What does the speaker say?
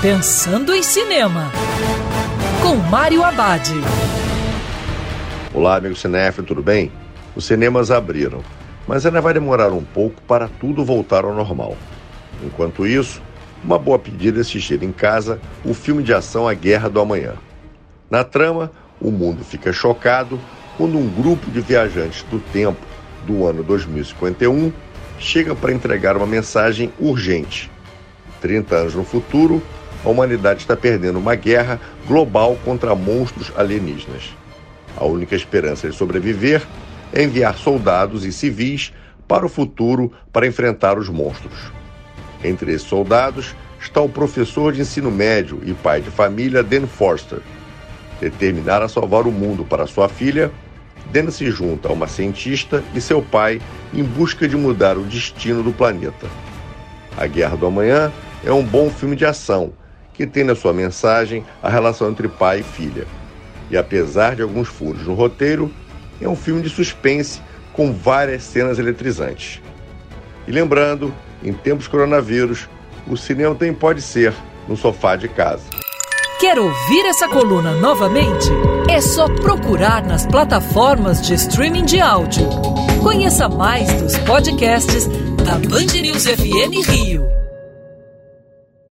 Pensando em Cinema, com Mário Abad. Olá, amigo cinéfilo, tudo bem? Os cinemas abriram, mas ainda vai demorar um pouco para tudo voltar ao normal. Enquanto isso, uma boa pedida é assistir em casa o filme de ação A Guerra do Amanhã. Na trama, o mundo fica chocado quando um grupo de viajantes do tempo do ano 2051 chega para entregar uma mensagem urgente. 30 anos no futuro, a humanidade está perdendo uma guerra global contra monstros alienígenas. A única esperança de sobreviver é enviar soldados e civis para o futuro para enfrentar os monstros. Entre esses soldados está o professor de ensino médio e pai de família Dan Forster. Determinado a salvar o mundo para sua filha, Dan se junta a uma cientista e seu pai em busca de mudar o destino do planeta. A Guerra do Amanhã é um bom filme de ação que tem na sua mensagem a relação entre pai e filha. E apesar de alguns furos no roteiro, é um filme de suspense com várias cenas eletrizantes. E lembrando, em tempos coronavírus, o cinema também pode ser no sofá de casa. Quer ouvir essa coluna novamente? É só procurar nas plataformas de streaming de áudio. Conheça mais dos podcasts da Band News FM Rio.